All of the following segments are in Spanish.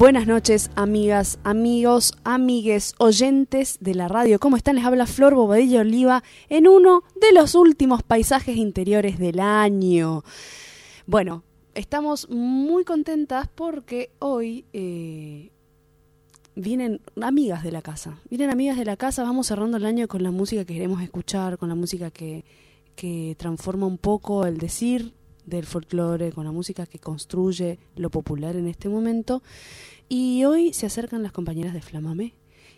Buenas noches, amigas, amigos, amigues, oyentes de la radio. ¿Cómo están? Les habla Flor Bobadilla Oliva en uno de los últimos paisajes interiores del año. Bueno, estamos muy contentas porque hoy eh, vienen amigas de la casa. Vienen amigas de la casa, vamos cerrando el año con la música que queremos escuchar, con la música que, que transforma un poco el decir del folclore, con la música que construye lo popular en este momento. Y hoy se acercan las compañeras de Flamamé.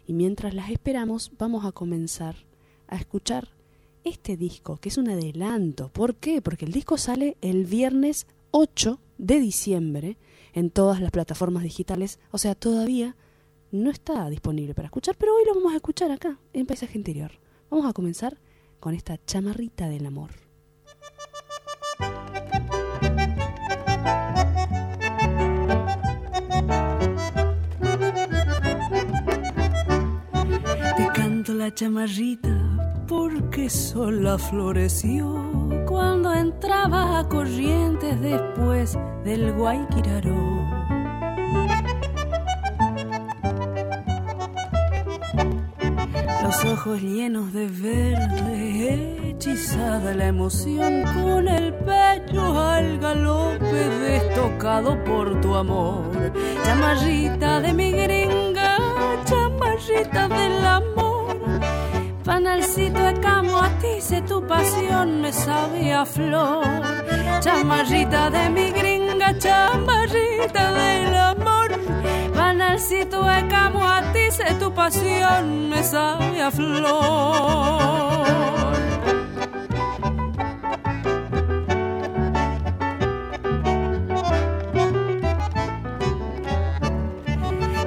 Y mientras las esperamos, vamos a comenzar a escuchar este disco, que es un adelanto. ¿Por qué? Porque el disco sale el viernes 8 de diciembre en todas las plataformas digitales. O sea, todavía no está disponible para escuchar, pero hoy lo vamos a escuchar acá, en Paisaje Interior. Vamos a comenzar con esta chamarrita del amor. La chamarrita porque sola floreció cuando entraba a corrientes después del Guayquiraró. Los ojos llenos de verde, hechizada la emoción con el pecho al galope destocado por tu amor. Chamarrita de mi gringa, chamarrita del amor. Panalcito de camo, a ti sé tu pasión, me sabe a flor. Chamarrita de mi gringa, chamarrita del amor. Panalcito de camo, a ti sé tu pasión, me sabe a flor.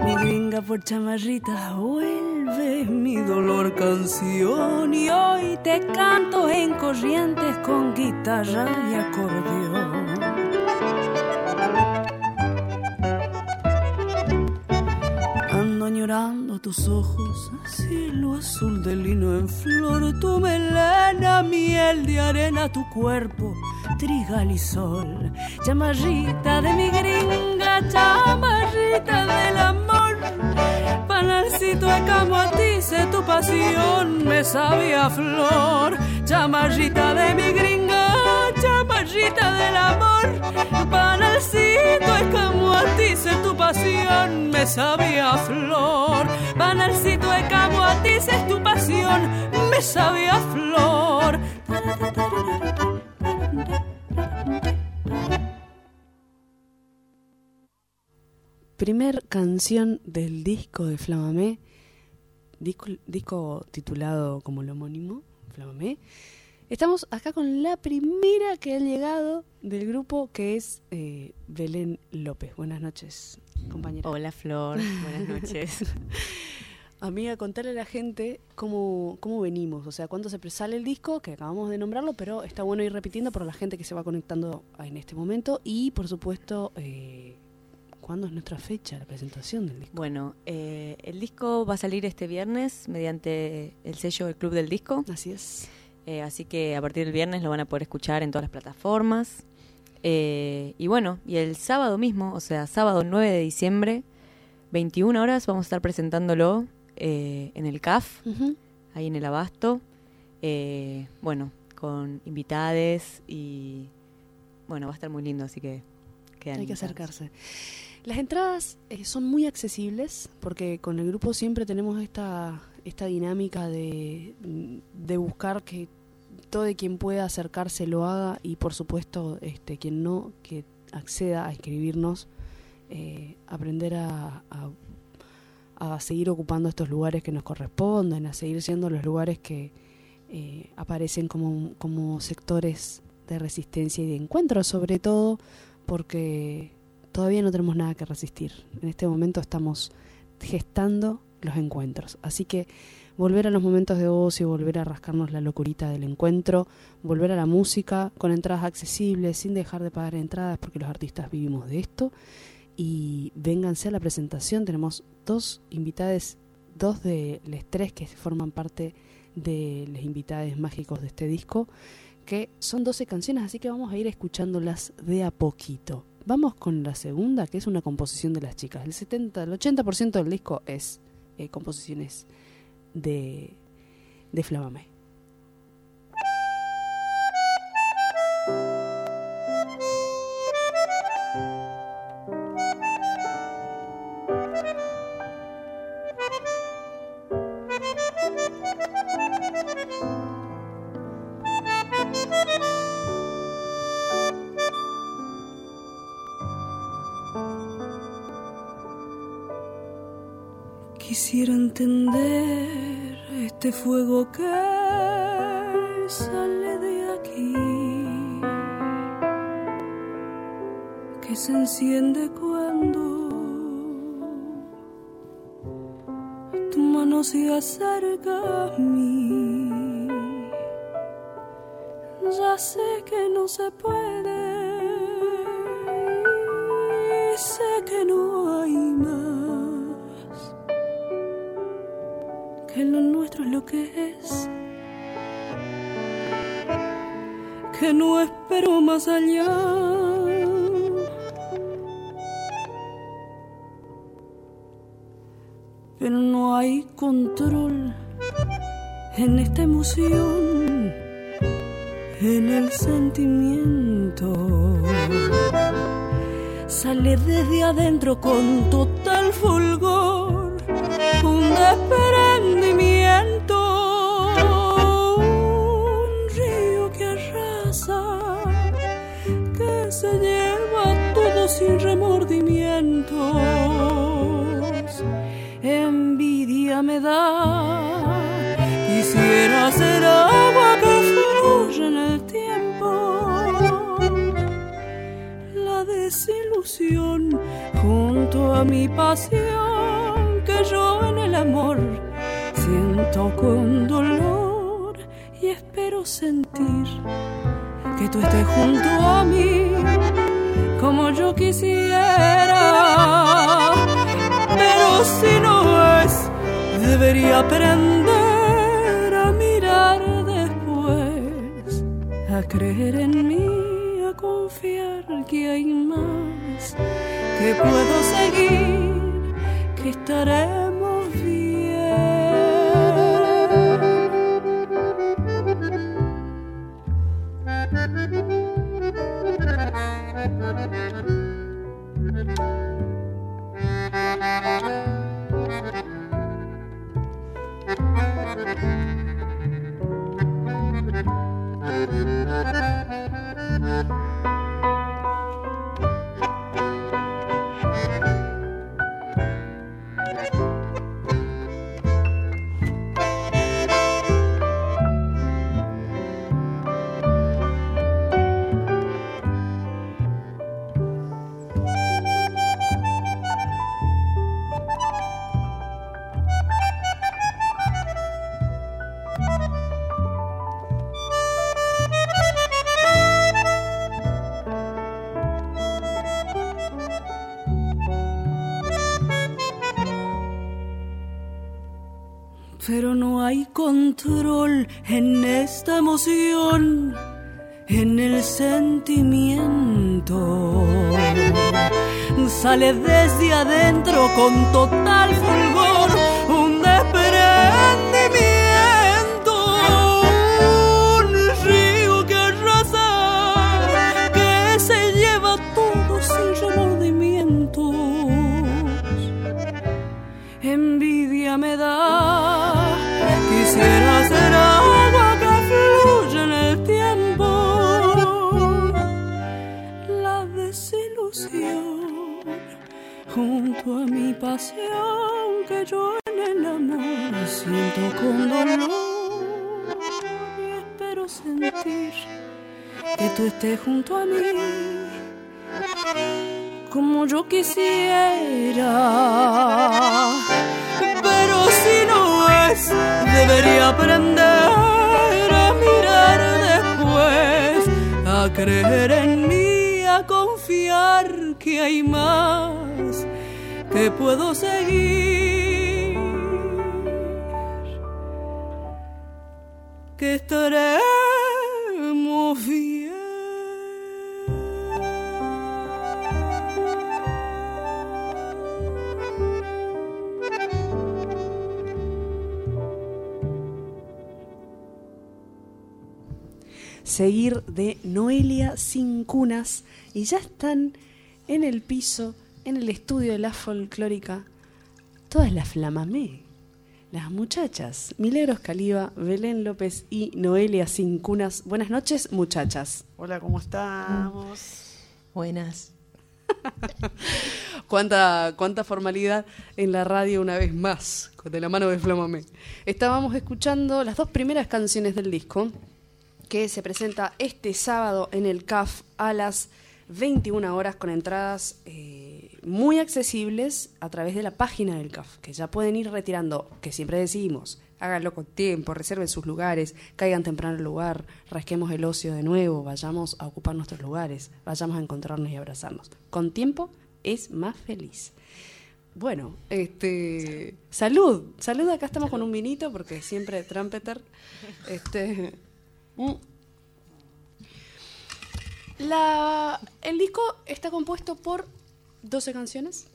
Mi gringa por chamarrita vuelve mi dolor canción y hoy te canto en corrientes con guitarra y acordeón. Ando añorando tus ojos, cielo azul de lino en flor, tu melena, miel de arena, tu cuerpo, trigal y sol. Chamarrita de mi gringa, chamarrita del amor. Panalcito de camo a ti, sé tu pasión, me sabía flor. Chamarrita de mi gringa, chamarrita del amor. Panalcito de camo a ti, sé tu pasión, me sabía flor. Panalcito de camo a ti, sé tu pasión, me sabía flor. Primer canción del disco de Flamamé, disco, disco titulado como el homónimo, Flamamé. Estamos acá con la primera que ha llegado del grupo, que es eh, Belén López. Buenas noches, compañera. Hola Flor, buenas noches. Amiga, contarle a la gente cómo, cómo venimos, o sea, cuándo se sale el disco, que acabamos de nombrarlo, pero está bueno ir repitiendo por la gente que se va conectando en este momento y, por supuesto, eh, ¿Cuándo es nuestra fecha, la presentación del disco? Bueno, eh, el disco va a salir este viernes mediante el sello del Club del Disco. Así es. Eh, así que a partir del viernes lo van a poder escuchar en todas las plataformas. Eh, y bueno, y el sábado mismo, o sea, sábado 9 de diciembre, 21 horas, vamos a estar presentándolo eh, en el CAF, uh -huh. ahí en el Abasto. Eh, bueno, con invitades y bueno, va a estar muy lindo, así que Hay que acercarse. Las entradas eh, son muy accesibles porque con el grupo siempre tenemos esta, esta dinámica de, de buscar que todo quien pueda acercarse lo haga y por supuesto este quien no que acceda a escribirnos eh, aprender a, a, a, seguir ocupando estos lugares que nos corresponden a seguir siendo los lugares que eh, aparecen como, como sectores de resistencia y de encuentro sobre todo porque todavía no tenemos nada que resistir. En este momento estamos gestando los encuentros. Así que volver a los momentos de ocio, volver a rascarnos la locurita del encuentro, volver a la música con entradas accesibles, sin dejar de pagar entradas porque los artistas vivimos de esto. Y vénganse a la presentación, tenemos dos invitadas, dos de los tres que forman parte de los invitados mágicos de este disco, que son 12 canciones, así que vamos a ir escuchándolas de a poquito. Vamos con la segunda, que es una composición de las chicas. El 70, el 80% del disco es eh, composiciones de, de Flamame. Fuego que sale de aquí, que se enciende cuando tu mano se acerca a mí. Ya sé que no se puede, que no espero más allá. Pero no hay control en esta emoción, en el sentimiento. Sale desde adentro con total quisiera ser agua que fluye en el tiempo. La desilusión junto a mi pasión que yo en el amor siento con dolor y espero sentir que tú estés junto a mí como yo quisiera. Pero si no es, debería aprender a mirar después, a creer en mí, a confiar que hay más, que puedo seguir que estaremos en esta emoción, en el sentimiento. Sale desde adentro con total fulgor que tú estés junto a mí como yo quisiera. Pero si no es debería aprender a mirar después, a creer en mí, a confiar que hay más que puedo seguir. Que estaremos seguir de Noelia sin cunas y ya están en el piso, en el estudio de la folclórica, todas las flamamé, las muchachas, Milagros Caliba, Belén López y Noelia sin cunas. Buenas noches, muchachas. Hola, ¿cómo estamos? Buenas. cuánta, cuánta formalidad en la radio una vez más, de la mano de Flamamé. Estábamos escuchando las dos primeras canciones del disco, que se presenta este sábado en el CAF a las 21 horas con entradas eh, muy accesibles a través de la página del CAF, que ya pueden ir retirando, que siempre decimos, háganlo con tiempo, reserven sus lugares, caigan temprano al lugar, rasquemos el ocio de nuevo, vayamos a ocupar nuestros lugares, vayamos a encontrarnos y abrazarnos. Con tiempo es más feliz. Bueno, este salud, salud, acá estamos con un vinito porque siempre trumpeter. Este. La, el disco está compuesto por 12 canciones.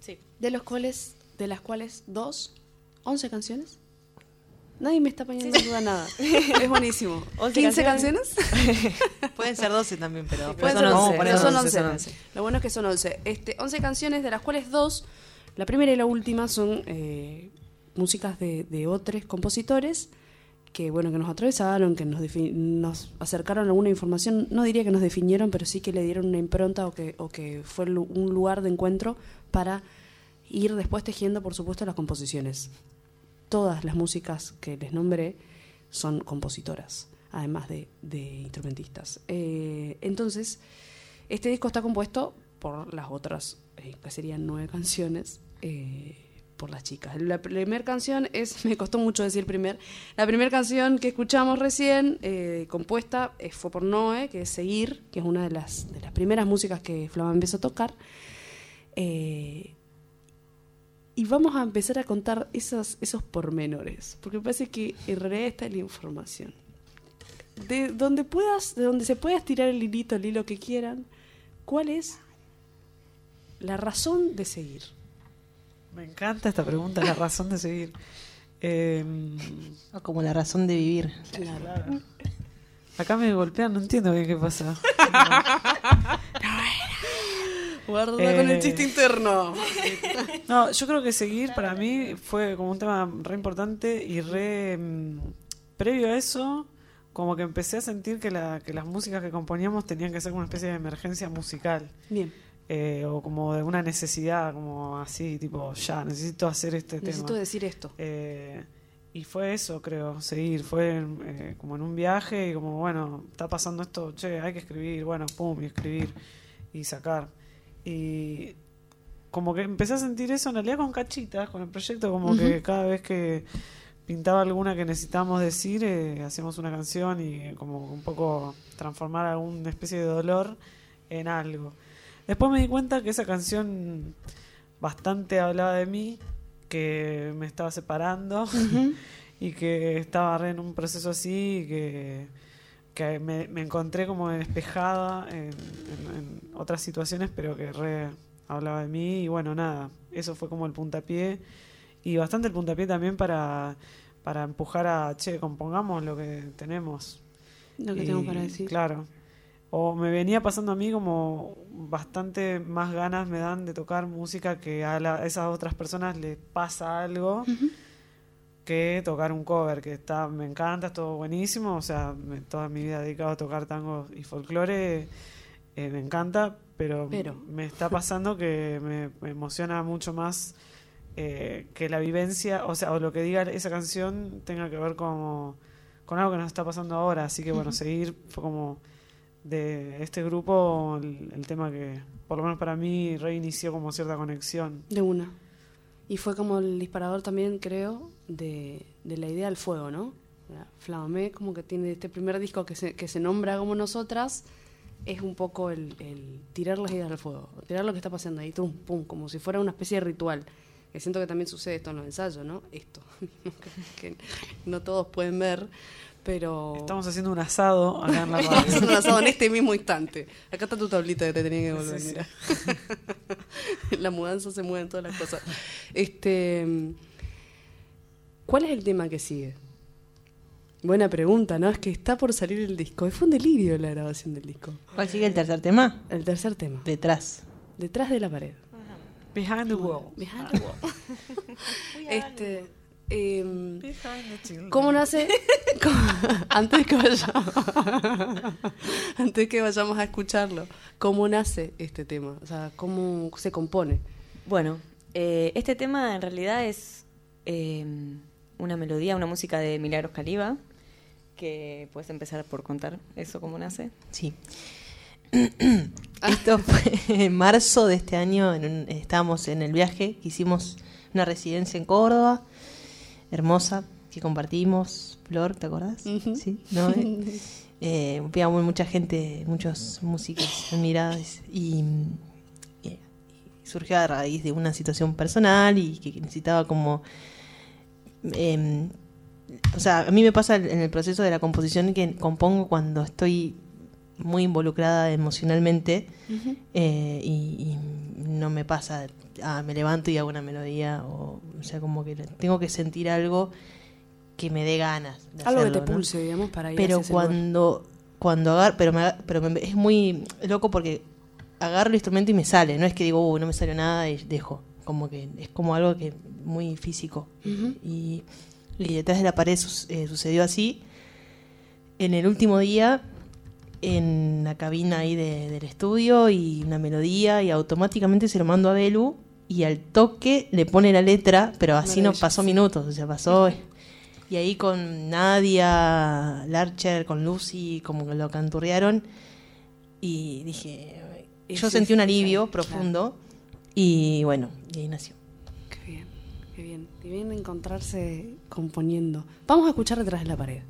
Sí. De los cuales, de las cuales dos, 11 canciones. Nadie me está poniendo en duda nada. Es buenísimo. ¿15 canciones? Pueden ser 12 también, pero Pueden ser son 11. Lo bueno es que son 11. Este, 11 canciones, de las cuales dos, la primera y la última, son eh, músicas de, de otros compositores que bueno que nos atravesaron, que nos, nos acercaron alguna información, no diría que nos definieron, pero sí que le dieron una impronta o que, o que fue un lugar de encuentro para ir después tejiendo, por supuesto, las composiciones. Todas las músicas que les nombré son compositoras, además de, de instrumentistas. Eh, entonces, este disco está compuesto por las otras, eh, que serían nueve canciones. Eh, por las chicas. La primera canción es, me costó mucho decir primer, la primera canción que escuchamos recién, eh, compuesta, eh, fue por Noé, que es Seguir, que es una de las, de las primeras músicas que Flama empezó a tocar. Eh, y vamos a empezar a contar esos, esos pormenores, porque me parece que en realidad está la información. De donde puedas, de donde se pueda estirar el hilito, el hilo que quieran, ¿cuál es la razón de seguir? Me encanta esta pregunta, la razón de seguir. Em, o como la razón de vivir. Acá me golpean, no entiendo bien qué pasa. Guarda con el eh, chiste interno. No, yo creo que seguir para mí fue como un tema re importante y re. Em, previo a eso, como que empecé a sentir que, la, que las músicas que componíamos tenían que ser como una especie de emergencia musical. Bien. Eh, o como de una necesidad, como así, tipo, ya, necesito hacer este necesito tema. Necesito decir esto. Eh, y fue eso, creo, seguir. Fue eh, como en un viaje y como, bueno, está pasando esto, che, hay que escribir, bueno, pum, y escribir y sacar. Y como que empecé a sentir eso en realidad con cachitas, con el proyecto, como que cada vez que pintaba alguna que necesitábamos decir, hacíamos una canción y como un poco transformar alguna especie de dolor en algo. Después me di cuenta que esa canción bastante hablaba de mí, que me estaba separando y que estaba re en un proceso así, que, que me, encontré como despejada en, otras situaciones, pero que re hablaba de mí y bueno, nada, eso fue como el puntapié y bastante el puntapié también para, para empujar a, che, compongamos lo que tenemos. Lo que tengo para decir. Claro, o me venía pasando a mí como bastante más ganas me dan de tocar música que a, esas otras personas les pasa algo que tocar un cover que está me encanta es todo buenísimo o sea toda mi vida dedicado a tocar tango y folclore eh, me encanta pero, me está pasando que me, emociona mucho más eh, que la vivencia o sea o lo que diga esa canción tenga que ver como con algo que nos está pasando ahora así que bueno seguir fue como de este grupo el, tema que, por lo menos para mí, reinició como cierta conexión. De una. Y fue como el disparador también, creo, de, de la idea del fuego, ¿no? Flamamé como que tiene este primer disco que se, que se nombra como nosotras, es un poco el, el tirar las ideas al fuego, tirar lo que está pasando ahí, tum, pum, como si fuera una especie de ritual. Que siento que también sucede esto en los ensayos, ¿no? Esto, que no todos pueden ver, pero... Estamos haciendo un asado acá en la Estamos haciendo un asado en este mismo instante. Acá está tu tablita que te tenía que volver, mira. la mudanza se mueven todas las cosas. Este, ¿Cuál es el tema que sigue? Buena pregunta, ¿no? Es que está por salir el disco. Fue un delirio la grabación del disco. ¿Cuál sigue el tercer tema? El tercer tema. Detrás. Detrás de la pared. Behind the wall. Behind the wall. este, eh, ¿Cómo nace? antes que vayamos, antes que vayamos a escucharlo, ¿cómo nace este tema? O sea, ¿cómo se compone? Bueno, eh, este tema en realidad es eh, una melodía, una música de Milagros Caliba, que puedes empezar por contar eso, cómo nace. Sí. Esto fue en marzo de este año, en estábamos en el viaje, hicimos una residencia en Córdoba, hermosa, que compartimos, Flor, ¿te acordás? Sí, ¿no? eh, mucha gente, muchos músicos admirados y, y, surgió a raíz de una situación personal y que necesitaba como... Eh, o sea, a mí me pasa en el proceso de la composición que compongo cuando estoy muy involucrada emocionalmente eh, y, no me pasa, ah, me levanto y hago una melodía, o, o sea, como que tengo que sentir algo que me dé ganas. algo que te pulse, digamos, para ir Pero cuando, cuando agarro, pero, me, pero es muy loco porque agarro el instrumento y me sale, no es que digo, no me salió nada y dejo, como que es como algo que muy físico. y, y, detrás de la pared eh, sucedió así. En el último día en la cabina ahí del estudio y una melodía y automáticamente se lo mando a Belu y al toque le pone la letra, pero así no pasó minutos, o sea, pasó... Y ahí con Nadia, Larcher, con Lucy, como que lo canturrearon y dije, yo sentí un alivio profundo y bueno, y ahí nació. Qué bien, qué bien. Qué bien encontrarse componiendo. Vamos a escuchar detrás de la pared.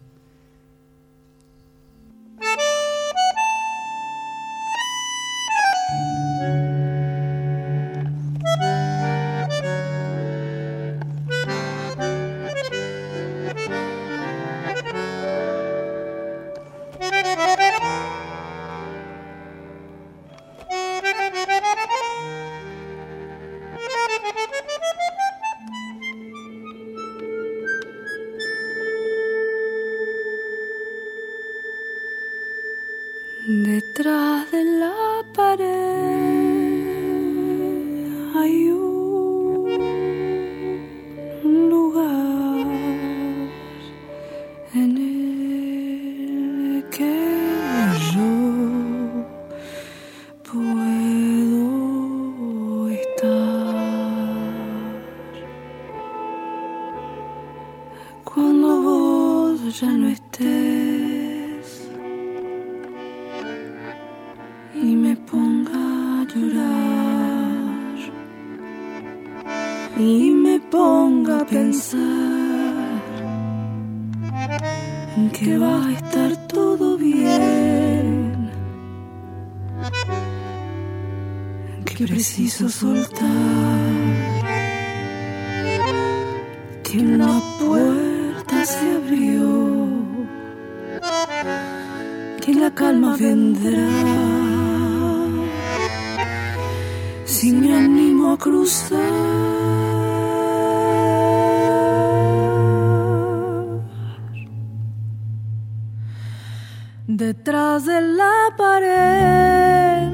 Detrás de la pared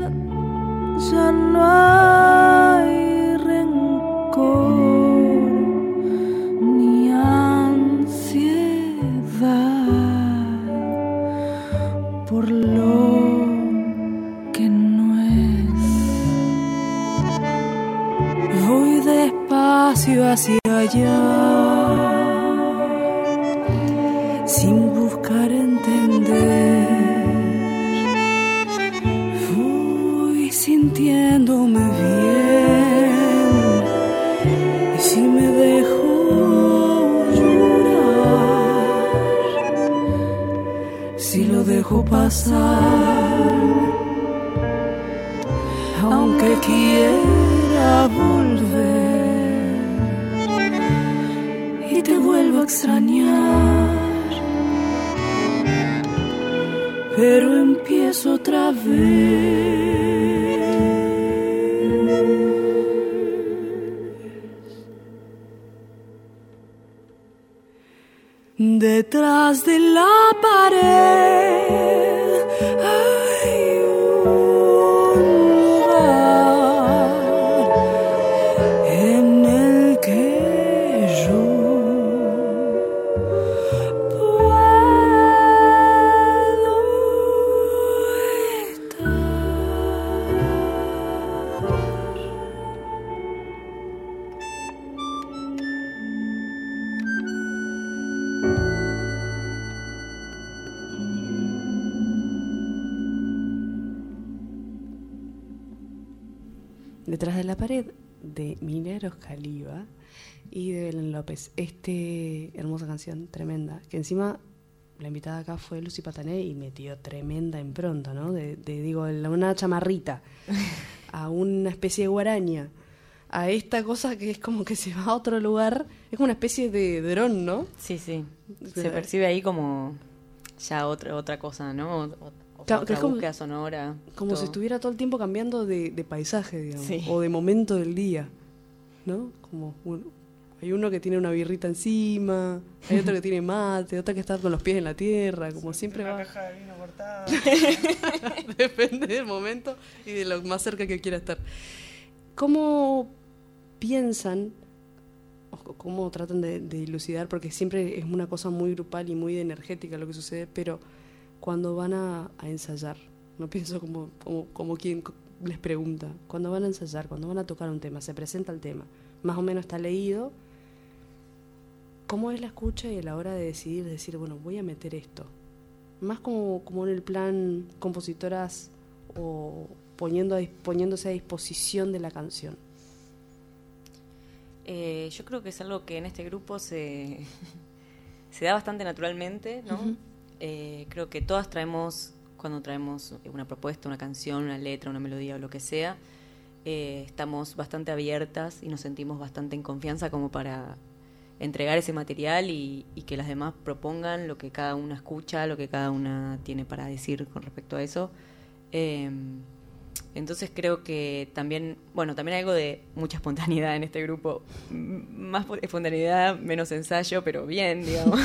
ya no hay rencor ni ansiedad por lo que no es. Voy despacio hacia allá, pasar, aunque quiera volver y te vuelvo a extrañar. Pero empiezo otra vez. Detrás de la pared Detrás de la pared de Mineros Caliba y de Belén López. Este hermosa canción, tremenda, que encima la invitada acá fue Lucy Patané y metió tremenda impronta, ¿no? De, de, digo, una chamarrita a una especie de guaraña a esta cosa que es como que se va a otro lugar, es como una especie de dron, ¿no? Sí, sí. Se percibe ahí como ya otra otra cosa, ¿no? O- o- otra es como- búsqueda sonora. Como todo. si estuviera todo el tiempo cambiando de, de paisaje, digamos, Sí. o de momento del día, ¿no? Como un- hay uno que tiene una birrita encima, hay otro que tiene mate, otro que está con los pies en la tierra, como siempre Una va. caja de vino cortada. Depende del momento y de lo más cerca que quiera estar. ¿Cómo piensan o cómo tratan de, de dilucidar? Porque siempre es una cosa muy grupal y muy energética lo que sucede, pero cuando van a, a ensayar, no pienso como, como, como quien les pregunta, cuando van a ensayar, cuando van a tocar un tema, se presenta el tema, más o menos está leído, ¿cómo es la escucha y a la hora de decidir, decir, bueno, voy a meter esto? Más como, como en el plan compositoras o poniendo a poniéndose a disposición de la canción. Eh, yo creo que es algo que en este grupo se, se da bastante naturalmente, ¿no? Eh, creo que todas traemos, cuando traemos una propuesta, una canción, una letra, una melodía o lo que sea, eh, estamos bastante abiertas y nos sentimos bastante en confianza como para entregar ese material y, y que las demás propongan lo que cada una escucha, lo que cada una tiene para decir con respecto a eso. Eh, entonces creo que también, bueno, también hay algo de mucha espontaneidad en este grupo. Más po- espontaneidad, menos ensayo, pero bien, digamos.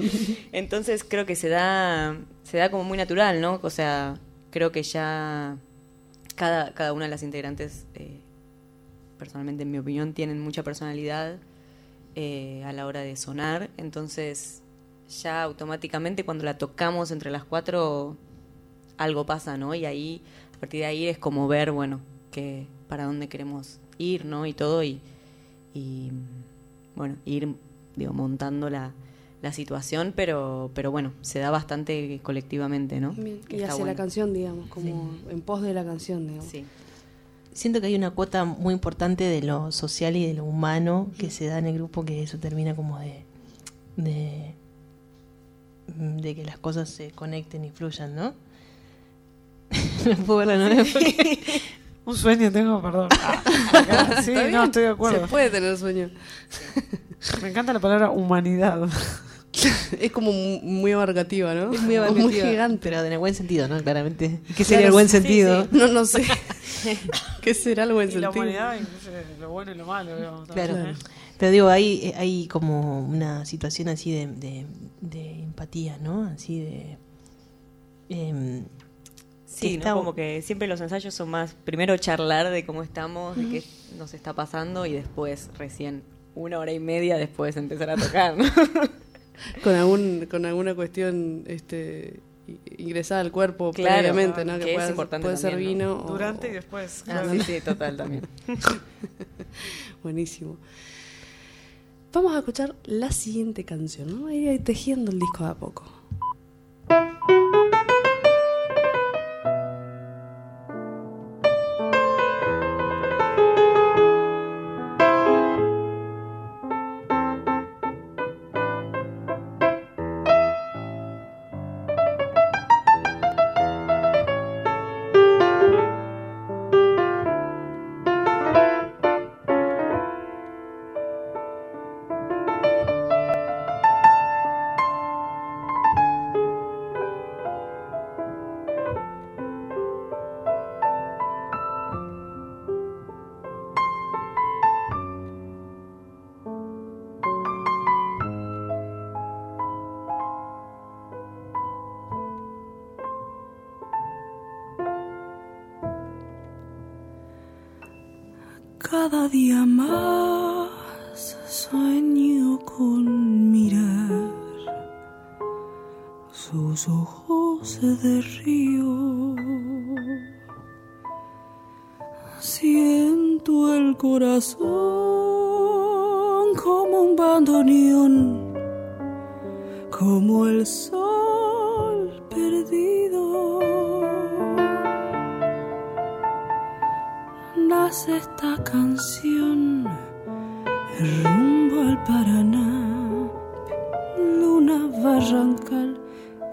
Entonces creo que se da, se da como muy natural, ¿no? O sea, creo que ya cada, cada una de las integrantes, eh, personalmente en mi opinión, tienen mucha personalidad eh, a la hora de sonar. Entonces ya automáticamente cuando la tocamos entre las cuatro algo pasa, ¿no? Y ahí, a partir de ahí es como ver, bueno, que para dónde queremos ir, ¿no? Y todo, y, y bueno, ir, digo, montando la, la situación, pero, pero bueno, se da bastante colectivamente, ¿no? Bien, Y hacia la canción, digamos, como en pos de la canción, digamos. Sí. Siento que hay una cuota muy importante de lo social y de lo humano que se da en el grupo que eso termina como de de, de que las cosas se conecten y fluyan, ¿no? no puedo Un sueño tengo, perdón. Ah, acá, sí, no, estoy de acuerdo. Se puede tener sueño. Me encanta la palabra humanidad. es como mu- muy abarcativa, ¿no? Es muy abarcativa, gigante. pero en el buen sentido, ¿no? Claramente. ¿Qué Claro, sería el buen sí, sentido? No, no sé. ¿Qué será el buen Y la sentido? humanidad incluye lo bueno y lo malo. digamos, Claro. ¿eh? Pero digo, hay, hay como una situación así de, de, de empatía, ¿no? Así de... em, Sí, Está- ¿no? como que siempre los ensayos son más, primero charlar de cómo estamos, de qué nos está pasando y después recién una hora y media después empezar a tocar, ¿no? Con, algún, con alguna cuestión este, ingresada al cuerpo Claro, previamente, ¿no? que es puede, importante puede ser también, ¿no? vino. o- Durante y después. Ah, claro. sí, sí, total también. Buenísimo. Vamos a escuchar la siguiente canción, ¿no? Ahí tejiendo el disco de a poco.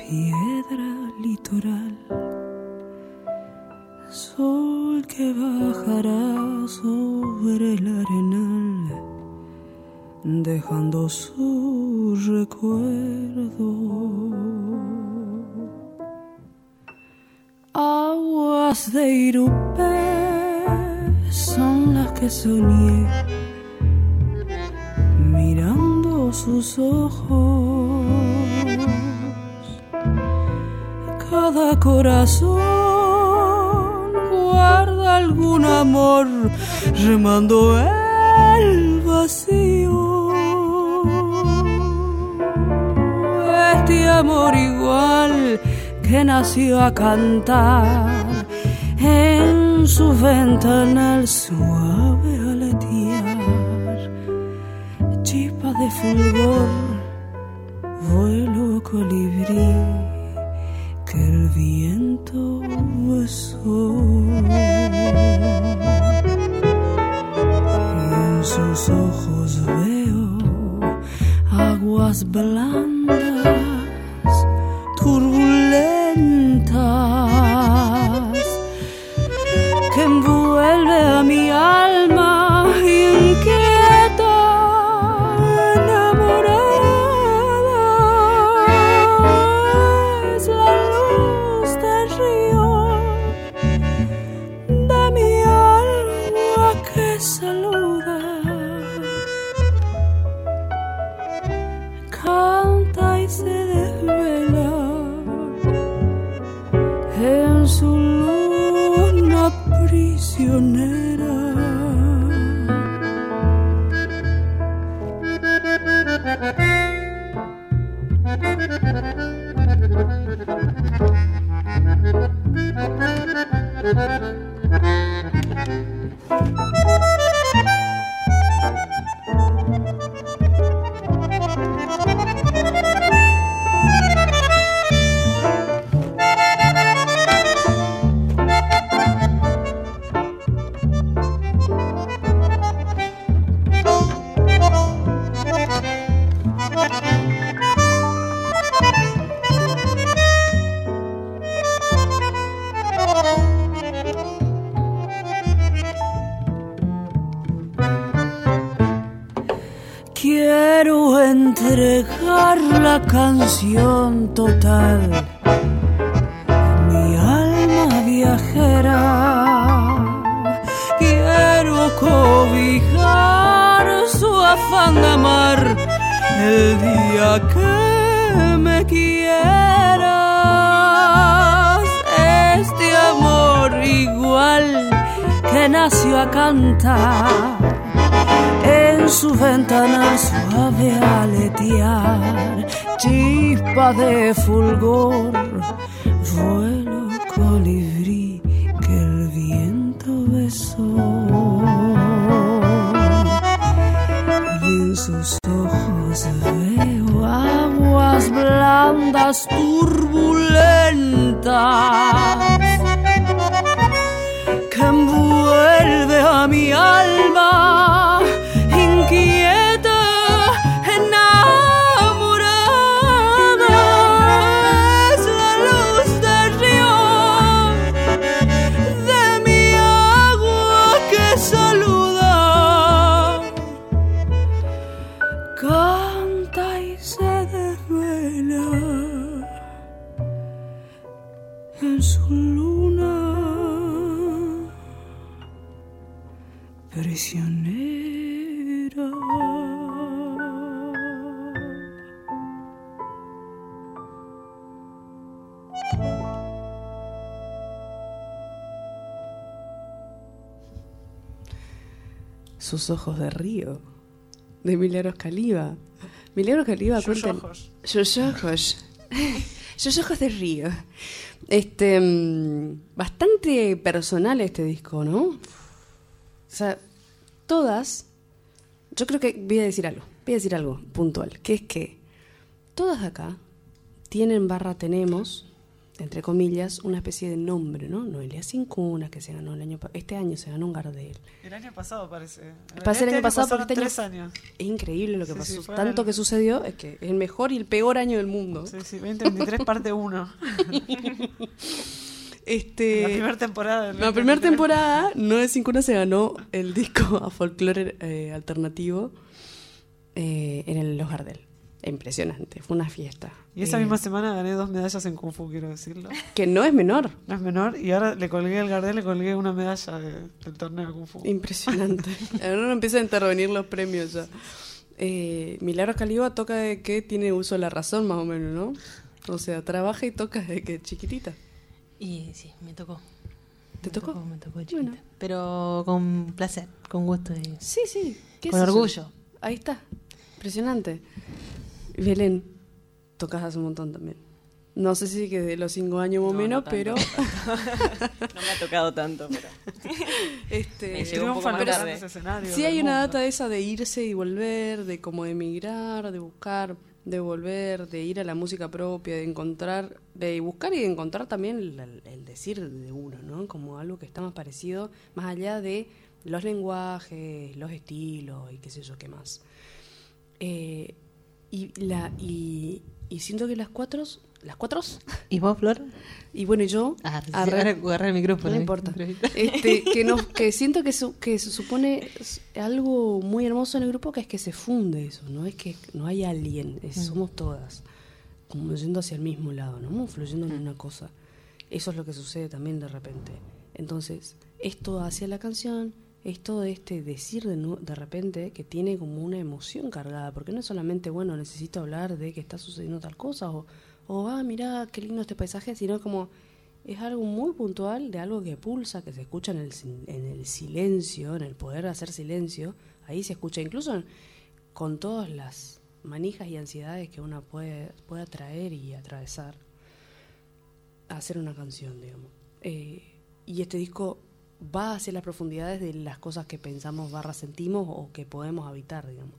Piedra litoral, sol que bajará sobre el arenal, dejando su recuerdo. Aguas de Irupé son las que soñé mirando sus ojos. Cada corazón guarda algún amor remando el vacío. Este amor igual que nació a cantar en su ventana suave aletear, chispa de fulgor, vuelo colibrí el viento besó. Y en sus ojos veo aguas blandas, ilusiones. Total mi alma viajera. Quiero cobijar su afán de amar el día que me quieras. Este amor igual que nació a cantar en su ventana suave aletear, de fulgor, vuelo colibrí que el viento besó. Y en sus ojos veo aguas blandas turbulentas Ojos de río, de Milagros Caliba. Milagros Caliba Sus ojos. Sus ojos. Sus ojos de río. Este, mm, bastante personal este disco, ¿no? O sea, todas, yo creo que voy a decir algo, voy a decir algo puntual, que es que todas acá tienen barra tenemos, entre comillas, una especie de nombre, ¿no? Noelia Cincuna, que se ganó el año, este año se ganó un Gardel. El año pasado parece. Parece el realidad año pasado porque este tres años. Es increíble lo que Sí, pasó, sí, tanto el- que sucedió, es que es el mejor y el peor año del mundo. Sí, sí, 2023 parte 1. Este, La primera temporada. La primera 2023. temporada, no de Cincuna se ganó el disco a folclore eh, alternativo eh, en el Los Gardel. Impresionante, fue una fiesta. Y esa Eh, misma semana gané dos medallas en Kung Fu, quiero decirlo. Que no es menor. No es menor. Y ahora le colgué al Gardel, le colgué una medalla de- del torneo de Kung Fu. Impresionante. Ahora empiezan a intervenir los premios ya. Eh, Milagros Caliba toca de que tiene uso de la razón, más o menos, ¿no? O sea, trabaja y toca desde que es chiquitita. Y sí, me tocó. ¿Te Me tocó? Me tocó de Bueno. chiquita. Pero con placer, con gusto. y- Sí, sí. ¿qué Con orgullo. Ahí está. Impresionante. Belén, tocas hace un montón también. No sé si que de los cinco años más o No, menos, no pero... No me ha tocado tanto, pero. este, Me llegó un poco Triunfan más los tarde. grandes escenarios Sí hay una mundo. data de esa de irse y volver, de como emigrar, de buscar, de volver, de ir a la música propia, de encontrar, de buscar y de encontrar también el, el decir de uno, ¿no? Como algo que está más parecido, más allá de los lenguajes, los estilos y qué sé yo qué más. Eh, y, la, y, y siento que las cuatro, las cuatro, ¿Y vos, Flor? y bueno, y yo, Ah, agarré el micrófono. no ¿eh? importa. Este, que, nos, que siento que, su- que se supone algo muy hermoso en el grupo, que es que se funde eso, no es que no hay alguien, es- somos todas, como yendo hacia el mismo lado, ¿no? Fluyendo en una cosa. Eso es lo que sucede también de repente. Entonces, esto hacia la canción, es todo este decir de, de repente que tiene como una emoción cargada, porque no es solamente, bueno, necesito hablar de que está sucediendo tal cosa, o, o ah, mira qué lindo este paisaje, sino como es algo muy puntual de algo que pulsa, que se escucha en el, en el silencio, en el poder hacer silencio, ahí se escucha, incluso con todas las manijas y ansiedades que uno puede, puede atraer y atravesar, hacer una canción, digamos. Eh, y este disco va hacia las profundidades de las cosas que pensamos, barra sentimos o que podemos habitar, digamos.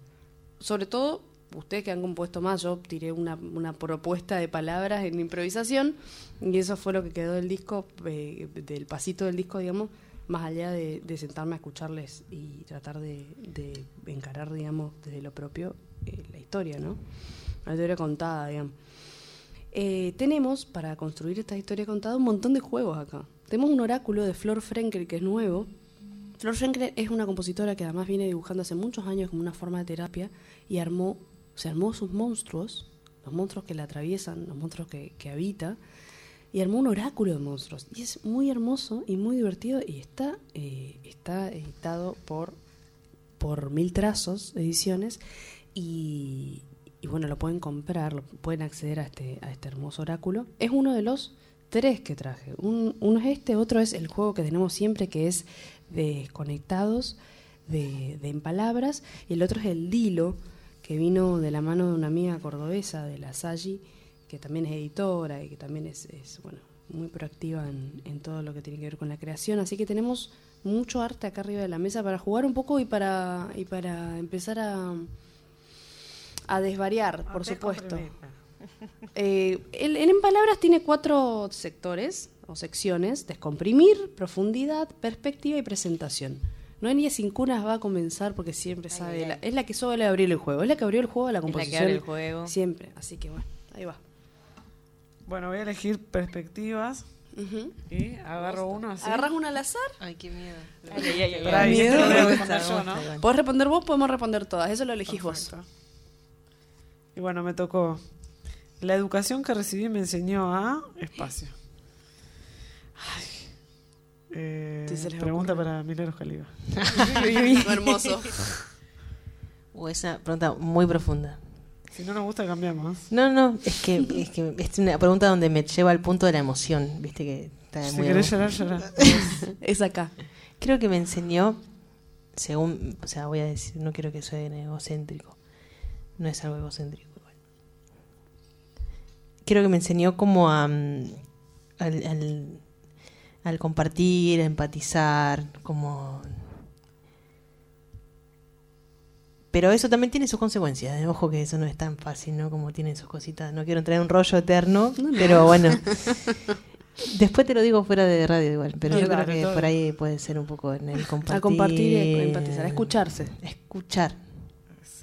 Sobre todo, ustedes que han compuesto más, yo tiré una, una propuesta de palabras en improvisación y eso fue lo que quedó del disco, eh, del pasito del disco, digamos, más allá de, sentarme a escucharles y tratar de, de encarar, digamos, desde lo propio eh, la historia, ¿no? La historia contada, digamos. Eh, tenemos, para construir esta historia contada, un montón de juegos acá. Tenemos un oráculo de Flor Frenkel que es nuevo. Flor Frenkel es una compositora que además viene dibujando hace muchos años como una forma de terapia y armó, se armó sus monstruos, los monstruos que la atraviesan, los monstruos que, que habita, y armó un oráculo de monstruos. Y es muy hermoso y muy divertido y está, eh, está editado por, por Mil Trazos Ediciones y, y bueno, lo pueden comprar, lo, pueden acceder a este, a este hermoso oráculo. Es uno de los tres que traje. Un- uno es este, otro es el juego que tenemos siempre, que es de conectados, de, de en palabras, y el otro es el Dilo, que vino de la mano de una amiga cordobesa, de la Salli, que también es editora y que también es, es, bueno, muy proactiva en, en todo lo que tiene que ver con la creación. Así que tenemos mucho arte acá arriba de la mesa para jugar un poco y para, y para empezar a, a desvariar, por supuesto. Eh, en palabras tiene cuatro sectores o secciones: descomprimir, profundidad, perspectiva y presentación. Noelia Cincunas va a comenzar porque siempre sabe, ay. la- es la que suele abrir el juego, es la que abrió el juego a la Es la que composición. abre el juego. Siempre, así que bueno, ahí va. Bueno, voy a elegir perspectivas y agarro uno así. ¿Agarras una al azar? Ay, qué miedo. Ay, miedo. responder yo, ¿no? Podés responder vos, podemos responder todas, eso lo elegís vos. Y bueno, me tocó. La educación que recibí me enseñó a espacio. Ay. Eh, pregunta para Mineros Caliba. hermoso. O esa pregunta muy profunda. Si no nos gusta, cambiamos. No, no, es que, es que es una pregunta donde me lleva al punto de la emoción, viste que está Si muy querés llorar, llorar. es acá. Creo que me enseñó según, o sea, voy a decir, no quiero que suene egocéntrico, no es algo egocéntrico. Creo que me enseñó como a, mm, al, al, al compartir, a empatizar, como... Pero eso también tiene sus consecuencias. eh, Ojo que eso no es tan fácil, ¿no? Como tiene sus cositas. No quiero entrar en un rollo eterno, pero bueno. Después te lo digo fuera de radio igual, pero No, yo claro, creo que por ahí puede ser un poco en el compartir. A compartir y empatizar, a escucharse. Escuchar.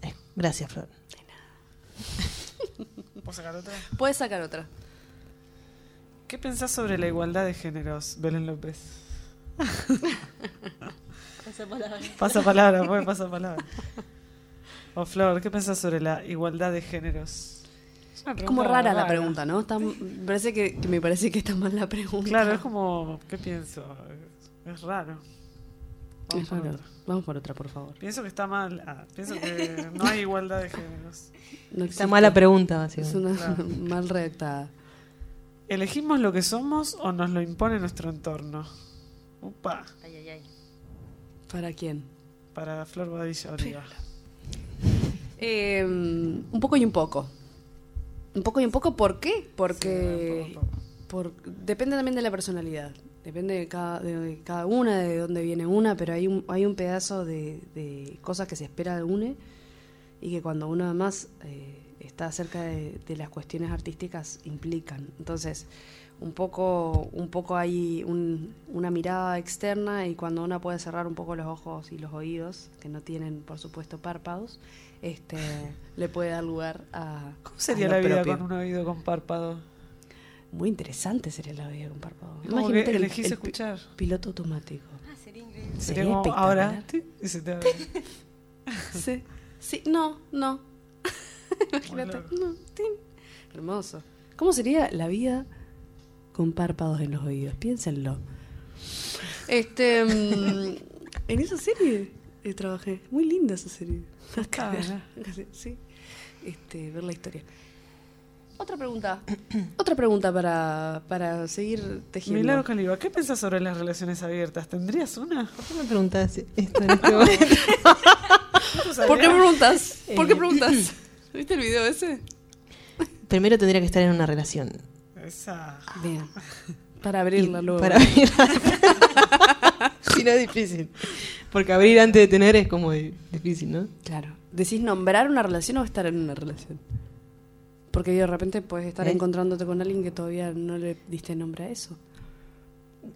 Es- Gracias, Flor. ¿Puedo sacar otra? Puedes sacar otra. ¿Qué pensás sobre la igualdad de géneros, Belén López? Pasa palabra, pues, pasa palabra. O Flor, ¿qué pensás sobre la igualdad de géneros? Es como pregunta rara la pregunta, ¿no? Está- me parece que, que me parece que está mal la pregunta. Claro, es como, ¿qué pienso? Es, es raro. Vamos Es por raro. otra. Vamos por otra, por favor. Pienso que está mal. ah, pienso que no hay igualdad de géneros. No existe. mala pregunta, Es una Claro. mal redactada. ¿Elegimos lo que somos o nos lo impone nuestro entorno? Upa, ¿Para quién? para Flor Bodilla Oliva. Eh, un poco y un poco. Un poco y un poco, ¿por qué? Porque Sí, un poco, un poco. por, depende también de la personalidad. Depende de cada, de cada una, de dónde viene una, pero hay un, hay un pedazo de, de cosas que se espera de une y que cuando uno además eh, está cerca de, de las cuestiones artísticas implican. Entonces, un poco, un poco hay un- una mirada externa y cuando uno puede cerrar un poco los ojos y los oídos, que no tienen, por supuesto, párpados, este, le puede dar lugar a... ¿Cómo sería a la vida propio. con un oído con párpado? Muy interesante sería la vida con párpados. Imagínate que que el- elegís el escuchar. piloto automático. Sería Sería como espectacular. ahora tic, y se te abre. Sí. Sí, no, no. Imagínate. No. Hermoso. ¿Cómo sería la vida con párpados en los oídos? Piénsenlo. Este. mm, en esa serie eh, trabajé. Muy linda esa serie. Ah, mirá. Sí. Este, ver la historia. Otra pregunta. Otra pregunta para, para seguir tejiendo. Milagro Caliba, ¿qué pensás sobre las relaciones abiertas? ¿Tendrías una? ¿Por qué me preguntas esto en este momento? ¿Por qué preguntas? ¿Por qué Eh. preguntas? ¿Viste el video ese? Primero tendría que estar en una relación. Esa. Bien. Para abrirla luego. Para abrirla. si no es difícil. Porque abrir antes de tener es como di- difícil, ¿no? Claro. ¿Decís nombrar una relación o estar en una relación? Porque de repente puedes estar ¿Eh? encontrándote con alguien que todavía no le diste nombre a eso.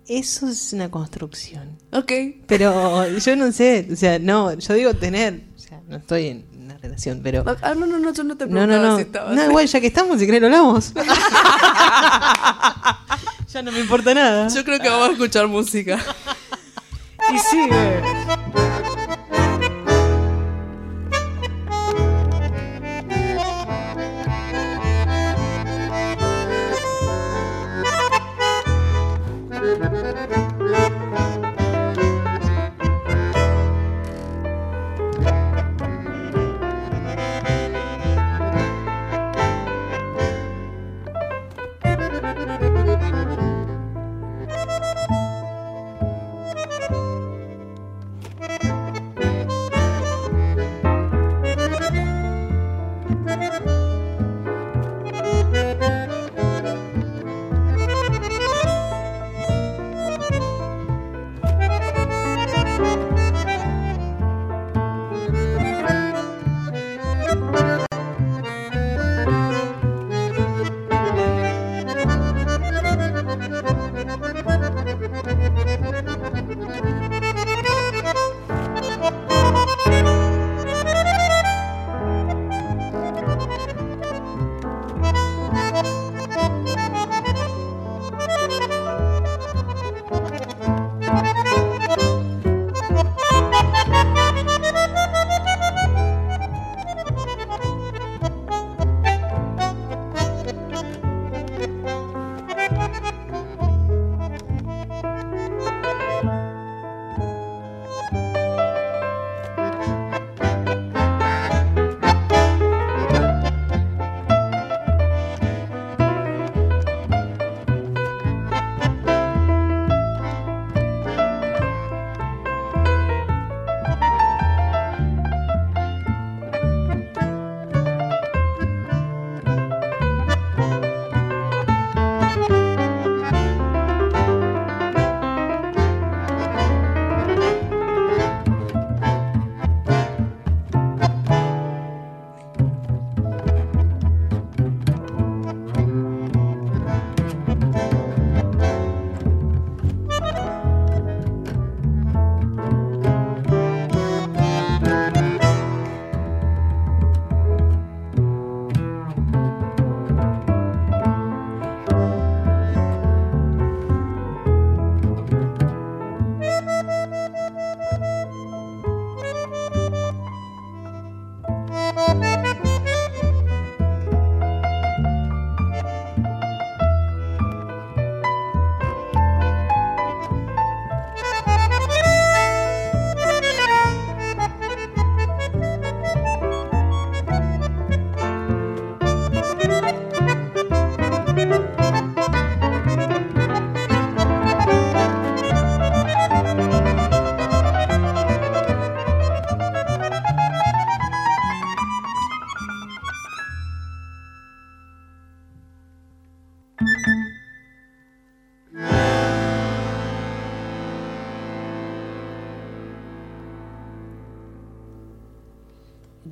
Eso es una construcción. Ok. Pero yo no sé, o sea, no, yo digo tener, o sea, no estoy en una relación, pero... Ah, no, no, no, yo no te No, preguntaba no, no. si estabas. No, igual ya que estamos, si querés lo hablamos. ya no me importa nada. Yo creo que vamos a escuchar música. Y sigue.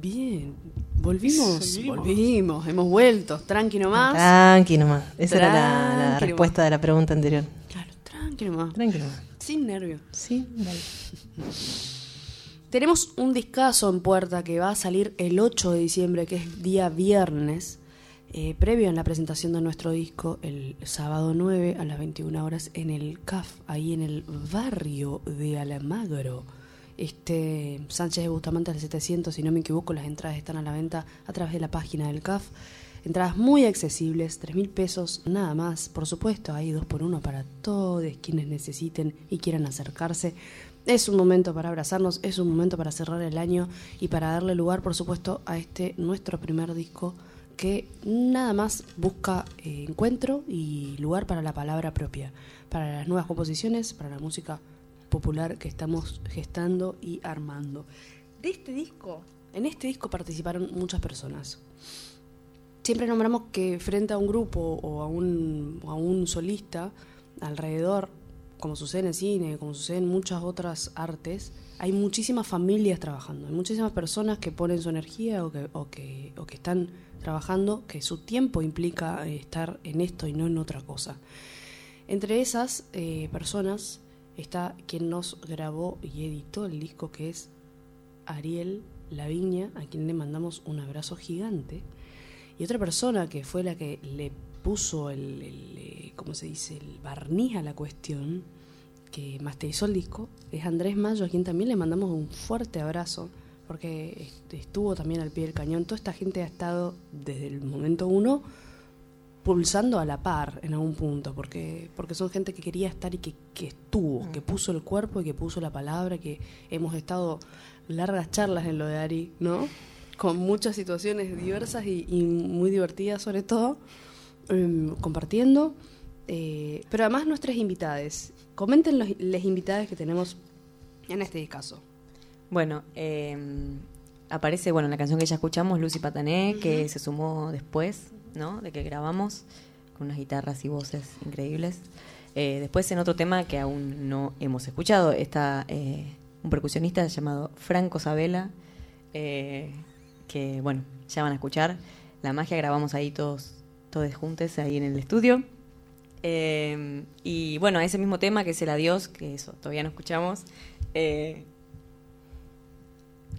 Bien, volvimos, volvimos, hemos vuelto, tranqui nomás. Tranqui nomás. Esa era la, respuesta de la pregunta anterior. Claro, tranqui nomás. Tranqui nomás. Sin nervio. Sí, dale. Tenemos un discazo en puerta que va a salir el 8 de diciembre, que es día viernes, eh, previo a la presentación de nuestro disco, el sábado 9 a las 21 horas en el CAF, ahí en el barrio de Alamagro. Este Sánchez de Bustamante al 700, si no me equivoco, las entradas están a la venta a través de la página del CAF. Entradas muy accesibles, 3 mil pesos, nada más. Por supuesto, hay dos por uno para todos quienes necesiten y quieran acercarse. Es un momento para abrazarnos, es un momento para cerrar el año y para darle lugar, por supuesto, a este nuestro primer disco que nada más busca eh, encuentro y lugar para la palabra propia, para las nuevas composiciones, para la música popular que estamos gestando y armando. De este disco, en este disco participaron muchas personas. Siempre nombramos que frente a un grupo o a un, a un solista, alrededor, como sucede en el cine, como sucede en muchas otras artes, hay muchísimas familias trabajando, hay muchísimas personas que ponen su energía o que, o que, o que están trabajando, que su tiempo implica eh, estar en esto y no en otra cosa. Entre esas eh, personas está quien nos grabó y editó el disco, que es Ariel Laviña, a quien le mandamos un abrazo gigante. Y otra persona que fue la que le puso el, el, eh, ¿cómo se dice?, el barniz a la cuestión, que masterizó el disco, es Andrés Mayo, a quien también le mandamos un fuerte abrazo, porque est- estuvo también al pie del cañón. Toda esta gente ha estado desde el momento uno pulsando a la par en algún punto, porque, porque son gente que quería estar y que, que estuvo, que puso el cuerpo y que puso la palabra, que hemos estado largas charlas en lo de Ari, ¿no? Con muchas situaciones diversas y, y muy divertidas sobre todo, em, compartiendo. eh, pero además nuestras invitadas. Comenten los, las invitadas que tenemos en este caso. Bueno, eh, aparece, bueno, en la canción que ya escuchamos, Lucy Patané, que se sumó después, De que grabamos, con unas guitarras y voces increíbles. Eh, después en otro tema que aún no hemos escuchado, está eh, un percusionista llamado Franco Sabela, eh, que, bueno, ya van a escuchar. La magia grabamos ahí todos, todos juntos, ahí en el estudio. Y bueno, ese mismo tema que es el adiós, que eso todavía no escuchamos,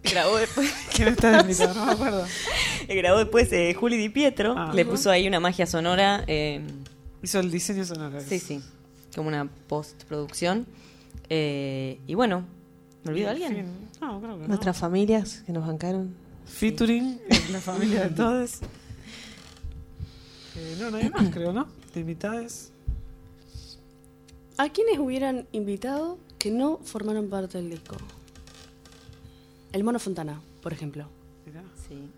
grabó después, ¿Quién está de invitado? No me acuerdo. grabó después eh, Juli Di Pietro, Ah. le puso ahí una magia sonora, eh, Hizo el diseño sonoro. sí, sí, como una postproducción. Eh, y bueno, ¿me olvido de alguien? No, creo que no. Nuestras familias que nos bancaron. Featuring en la familia de todos. Eh, no, hay más, creo, ¿no? De invitadas. ¿A quiénes hubieran invitado que no formaron parte del disco? El Mono Fontana, por ejemplo. Mirá. Sí.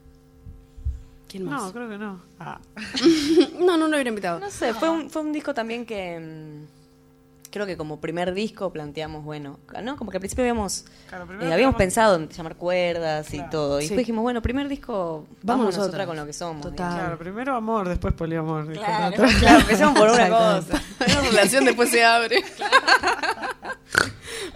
¿Quién más? No, creo que no. Ah, No, no lo hubiera invitado. No sé, fue un, fue un disco también que mm, creo que como primer disco planteamos, bueno, ¿no? Como que al principio habíamos, Claro, eh, habíamos pensado en llamar cuerdas y todo. Y Sí. después dijimos, bueno, primer disco, Vamos nosotras. con lo que somos. Total. Claro, primero amor, después poliamor. Claro, claro, empezamos por una cosa. La relación después se abre.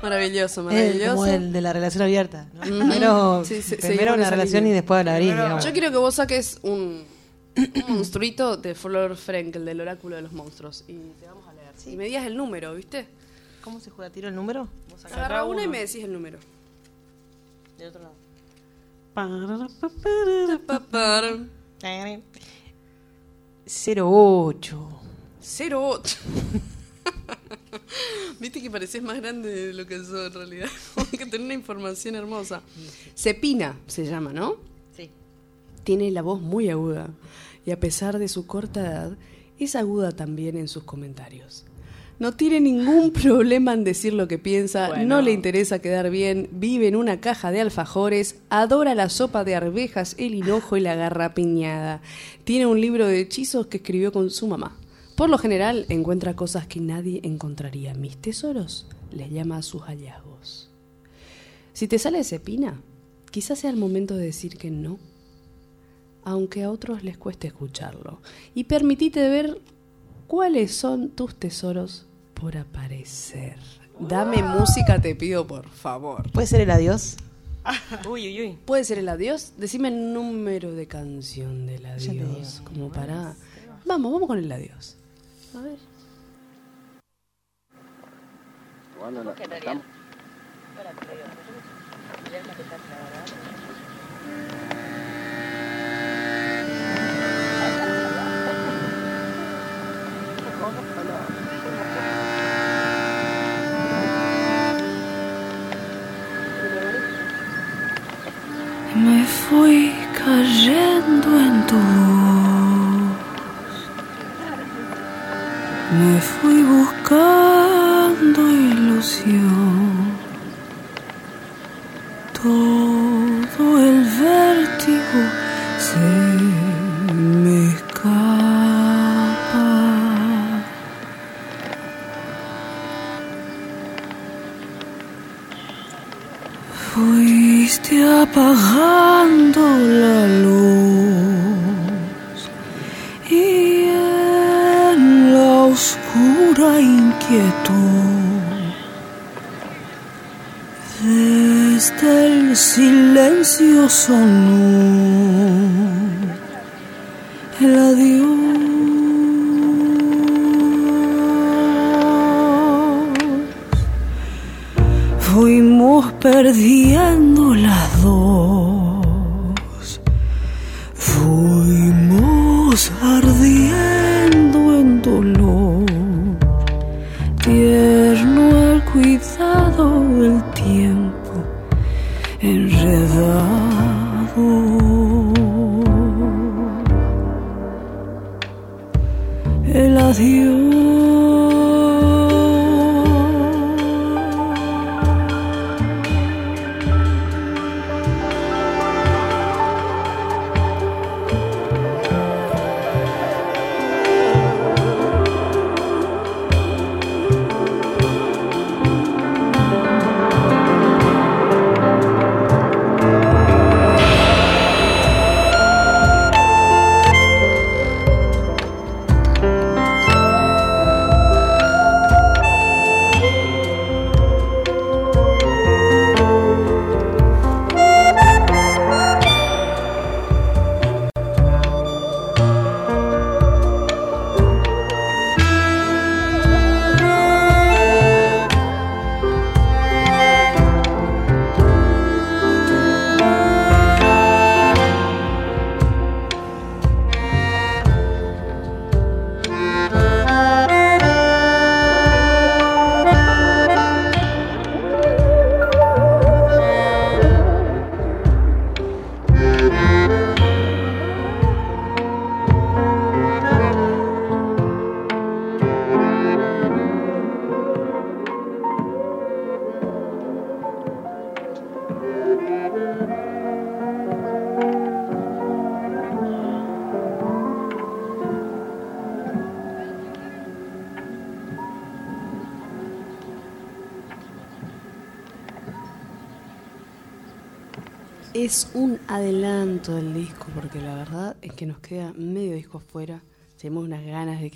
maravilloso, maravilloso. como el de la relación abierta. ¿no? Primero, Sí, sí, primero una relación línea. y después la digamos. Yo quiero que vos saques un, un monstruito de Flor Frenkel, del oráculo de los monstruos. Y te vamos a leer. Y me digas el número, ¿viste? ¿Cómo se juega? ¿Tiro el número? Agarra una y me decís el número. Del otro lado. Pararapapara. 08. 08. Viste que parecés más grande de lo que sos en realidad. Que tenés una información hermosa. Cepina se llama, ¿no? Sí. Tiene la voz muy aguda y a pesar de su corta edad, es aguda también en sus comentarios. No tiene ningún problema en decir lo que piensa, Bueno. no le interesa quedar bien, vive en una caja de alfajores, adora la sopa de arvejas, el hinojo y la garrapiñada. Tiene un libro de hechizos que escribió con su mamá. Por lo general encuentra cosas que nadie encontraría. Mis tesoros les llama a sus hallazgos. Si te sale ese pina, quizás sea el momento de decir que no aunque a otros les cueste escucharlo. Y permitite ver ¿Cuáles son tus tesoros por aparecer? Dame música, te pido, por favor. ¿Puede ser el adiós? Uy, uy, uy. ¿Puede ser el adiós? Decime el número de canción del adiós. Como para. Vamos, vamos con el adiós. A ver. Me fui cayendo en tu 你飞舞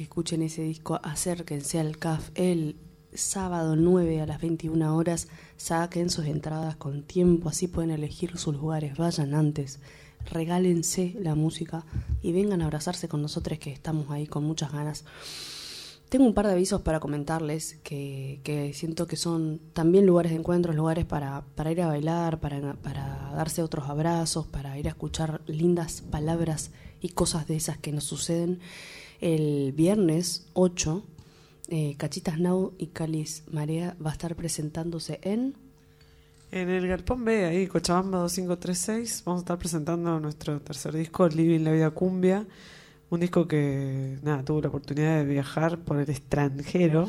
escuchen ese disco. Acérquense al CAF el sábado 9 a las 21 horas. Saquen sus entradas con tiempo, así pueden elegir sus lugares. Vayan antes, regálense la música y vengan a abrazarse con nosotros que estamos ahí con muchas ganas. Tengo un par de avisos para comentarles que, siento que son también lugares de encuentro, lugares para, para ir a bailar, para, para darse otros abrazos, para ir a escuchar lindas palabras y cosas de esas que nos suceden. El viernes 8, eh, Cachitas Now y Calis Marea va a estar presentándose en... En el Galpón B, ahí, Cochabamba 2536, vamos a estar presentando nuestro tercer disco, Living la Vida Cumbia. Un disco que, nada, tuvo la oportunidad de viajar por el extranjero.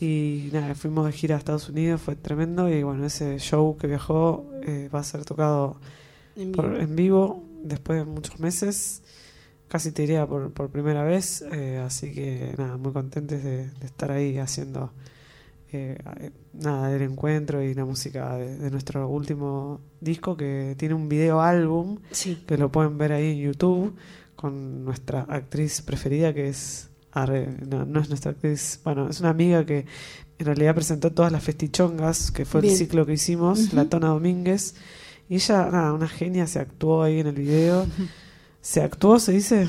Y nada, fuimos de gira a Estados Unidos, fue tremendo. Y bueno, ese show que viajó eh, va a ser tocado en por- vivo. en vivo después de muchos meses. Casi te diría por, por primera vez. eh, así que nada, muy contentes de, de estar ahí haciendo eh, nada el encuentro y la música de, de nuestro último disco que tiene un video álbum Sí, que lo pueden ver ahí en YouTube con nuestra actriz preferida que es no, no es nuestra actriz. Bueno, es una amiga que en realidad presentó todas las festichongas, que fue el ciclo que hicimos, la Tona Domínguez. Y ella, nada, una genia, se actuó ahí en el video. ¿Se actuó, se dice?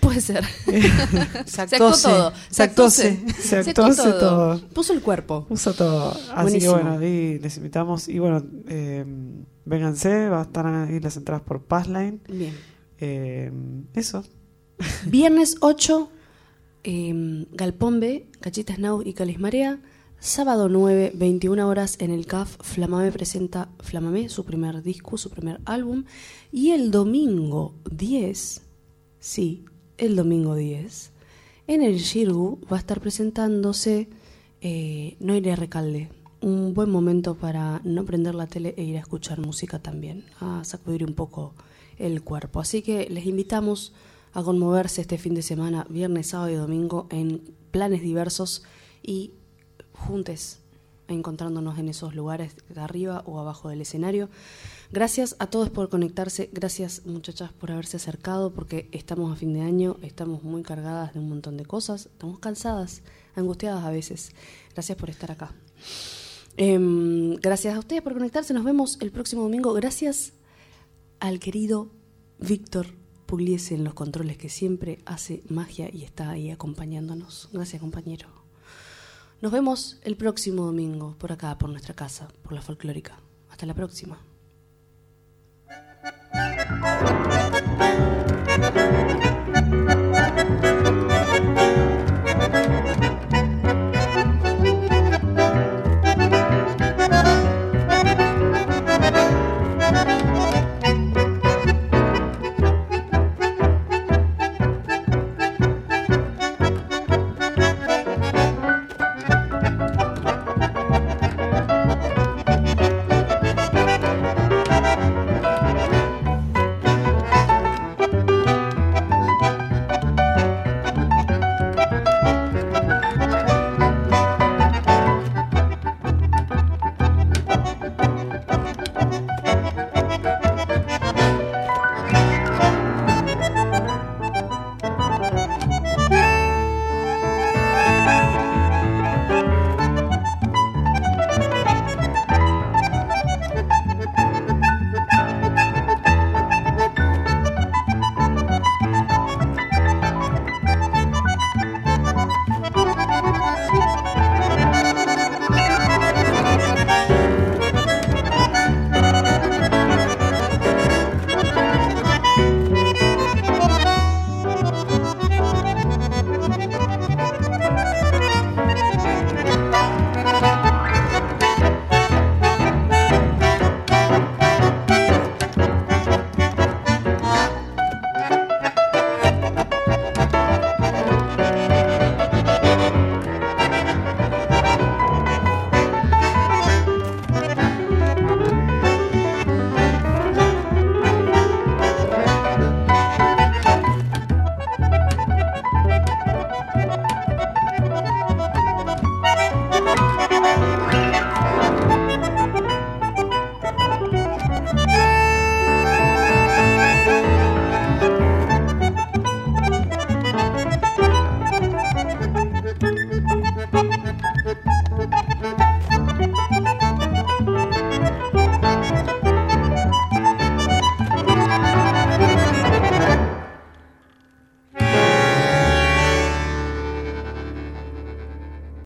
Puede ser. se actuó todo. Se actuó Se actuó todo. Puso el cuerpo. Puso todo. Así que bueno, ahí les invitamos. Y bueno, eh, vénganse, va a estar ahí las entradas por Passline. Bien. Eh, eso. Viernes 8, eh, Galpón B, Cachitas Now y Calismarea. Sábado 9, 21 horas en el CAF, Flamame presenta Flamame, su primer disco, su primer álbum. Y el domingo 10, sí, el domingo 10, en el Shirgu va a estar presentándose eh, Noire Recalde. Un buen momento para no prender la tele e ir a escuchar música también, a sacudir un poco el cuerpo. Así que les invitamos a conmoverse este fin de semana, viernes, sábado y domingo, en planes diversos y juntes encontrándonos en esos lugares de arriba o abajo del escenario. Gracias a todos por conectarse, gracias muchachas por haberse acercado, porque estamos a fin de año, estamos muy cargadas de un montón de cosas, estamos cansadas, angustiadas a veces. Gracias por estar acá. Em, gracias a ustedes por conectarse, nos vemos el próximo domingo. Gracias al querido Víctor Pugliese en los controles que siempre hace magia y está ahí acompañándonos. Gracias compañero. Nos vemos el próximo domingo por acá, por nuestra casa, por la folclórica. Hasta la próxima.